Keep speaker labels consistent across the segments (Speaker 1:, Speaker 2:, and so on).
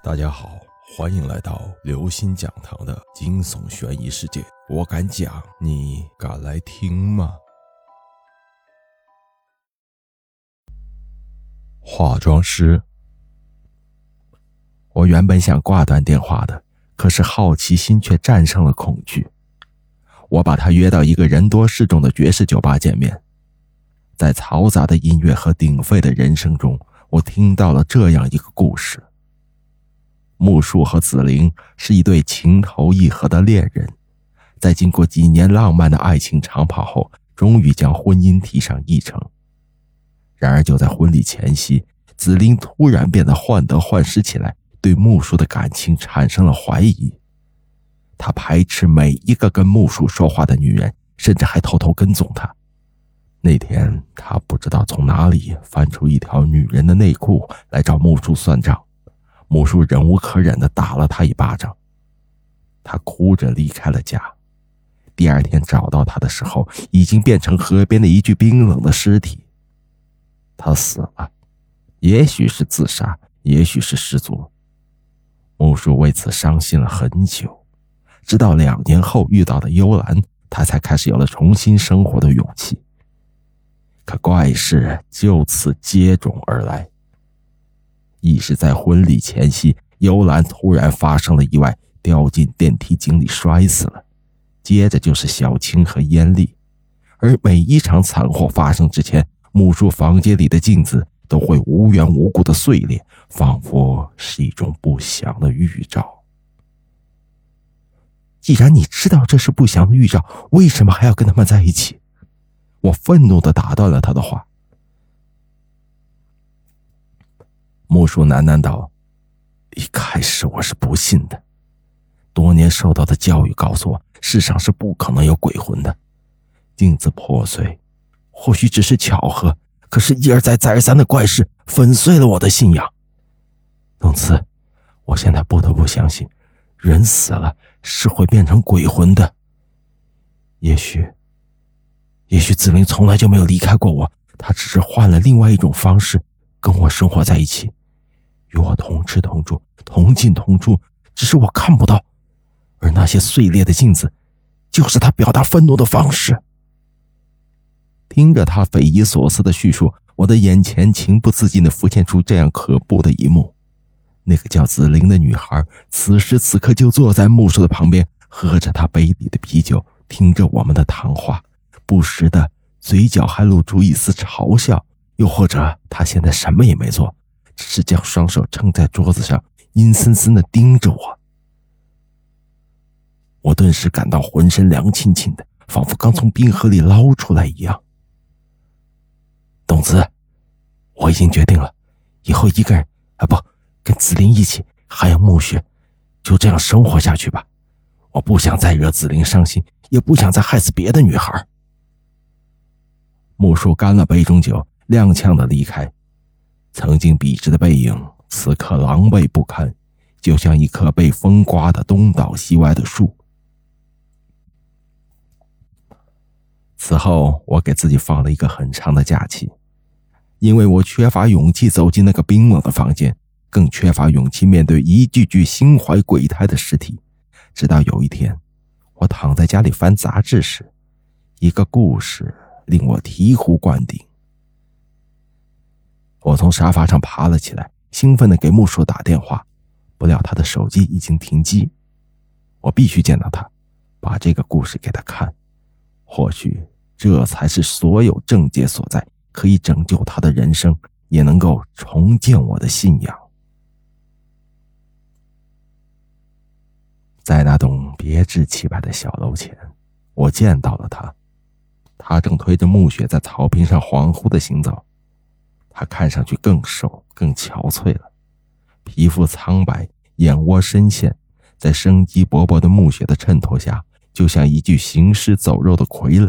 Speaker 1: 大家好，欢迎来到刘星讲堂的惊悚悬疑世界。我敢讲，你敢来听吗？化妆师，我原本想挂断电话的，可是好奇心却战胜了恐惧。我把他约到一个人多势众的爵士酒吧见面，在嘈杂的音乐和鼎沸的人声中，我听到了这样一个故事。木树和紫菱是一对情投意合的恋人，在经过几年浪漫的爱情长跑后，终于将婚姻提上议程。然而，就在婚礼前夕，紫菱突然变得患得患失起来，对木树的感情产生了怀疑。他排斥每一个跟木树说话的女人，甚至还偷偷跟踪他。那天，他不知道从哪里翻出一条女人的内裤来找木树算账。木树忍无可忍的打了他一巴掌，他哭着离开了家。第二天找到他的时候，已经变成河边的一具冰冷的尸体。他死了，也许是自杀，也许是失足。木树为此伤心了很久，直到两年后遇到的幽兰，他才开始有了重新生活的勇气。可怪事就此接踵而来。亦是在婚礼前夕，幽兰突然发生了意外，掉进电梯井里摔死了。接着就是小青和燕丽，而每一场惨祸发生之前，木叔房间里的镜子都会无缘无故的碎裂，仿佛是一种不祥的预兆。既然你知道这是不祥的预兆，为什么还要跟他们在一起？我愤怒的打断了他的话。木树喃喃道：“一开始我是不信的，多年受到的教育告诉我，世上是不可能有鬼魂的。镜子破碎，或许只是巧合，可是，一而再、再而三的怪事粉碎了我的信仰。从此，我现在不得不相信，人死了是会变成鬼魂的。也许，也许子菱从来就没有离开过我，他只是换了另外一种方式跟我生活在一起。”与我同吃同住同进同出，只是我看不到，而那些碎裂的镜子，就是他表达愤怒的方式。听着他匪夷所思的叙述，我的眼前情不自禁的浮现出这样可怖的一幕：那个叫紫菱的女孩，此时此刻就坐在木树的旁边，喝着他杯里的啤酒，听着我们的谈话，不时的嘴角还露出一丝嘲笑，又或者他现在什么也没做。只是将双手撑在桌子上，阴森森的盯着我。我顿时感到浑身凉沁沁的，仿佛刚从冰河里捞出来一样。董子，我已经决定了，以后一个人啊，不，跟紫菱一起，还有暮雪，就这样生活下去吧。我不想再惹紫菱伤心，也不想再害死别的女孩。木树干了杯中酒，踉跄的离开。曾经笔直的背影，此刻狼狈不堪，就像一棵被风刮得东倒西歪的树。此后，我给自己放了一个很长的假期，因为我缺乏勇气走进那个冰冷的房间，更缺乏勇气面对一具具心怀鬼胎的尸体。直到有一天，我躺在家里翻杂志时，一个故事令我醍醐灌顶。我从沙发上爬了起来，兴奋的给木叔打电话，不料他的手机已经停机。我必须见到他，把这个故事给他看，或许这才是所有症结所在，可以拯救他的人生，也能够重建我的信仰。在那栋别致气派的小楼前，我见到了他，他正推着暮雪在草坪上恍惚的行走。他看上去更瘦、更憔悴了，皮肤苍白，眼窝深陷，在生机勃勃的暮雪的衬托下，就像一具行尸走肉的傀儡。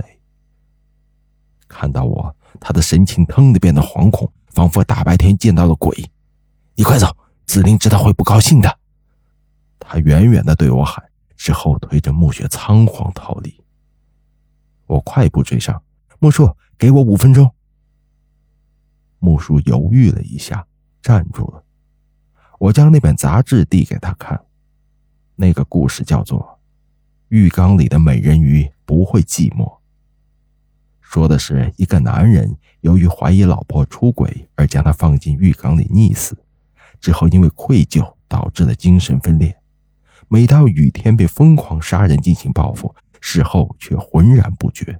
Speaker 1: 看到我，他的神情腾的变得惶恐，仿佛大白天见到了鬼。你快走，紫菱知道会不高兴的。他远远的对我喊，之后推着暮雪仓皇逃离。我快步追上，莫叔，给我五分钟。木叔犹豫了一下，站住了。我将那本杂志递给他看，那个故事叫做《浴缸里的美人鱼不会寂寞》，说的是一个男人由于怀疑老婆出轨而将她放进浴缸里溺死，之后因为愧疚导致了精神分裂，每到雨天被疯狂杀人进行报复，事后却浑然不觉。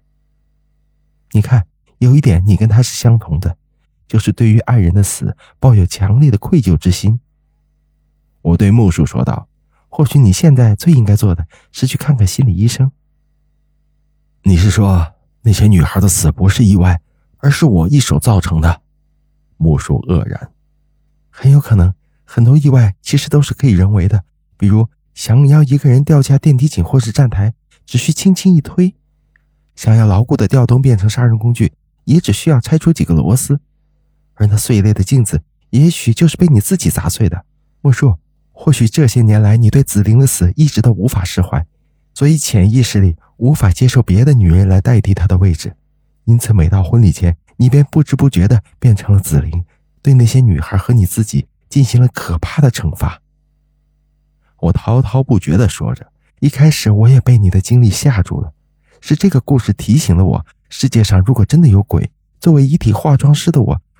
Speaker 1: 你看，有一点你跟他是相同的，就是对于爱人的死抱有强烈的愧疚之心。我对木树说道：“或许你现在最应该做的是去看看心理医生。”你是说那些女孩的死不是意外，而是我一手造成的？木树愕然。很有可能，很多意外其实都是可以人为的，比如想要一个人掉下电梯井或是站台，只需轻轻一推；想要牢固的吊灯变成杀人工具，也只需要拆出几个螺丝。而那碎裂的镜子，也许就是被你自己砸碎的，木树。或许这些年来，你对紫菱的死一直都无法释怀，所以潜意识里无法接受别的女人来代替她的位置，因此每到婚礼前，你便不知不觉地变成了紫菱，对那些女孩和你自己进行了可怕的惩罚。我滔滔不绝地说着，一开始我也被你的经历吓住了，是这个故事提醒了我：世界上如果真的有鬼，作为遗体化妆师的我，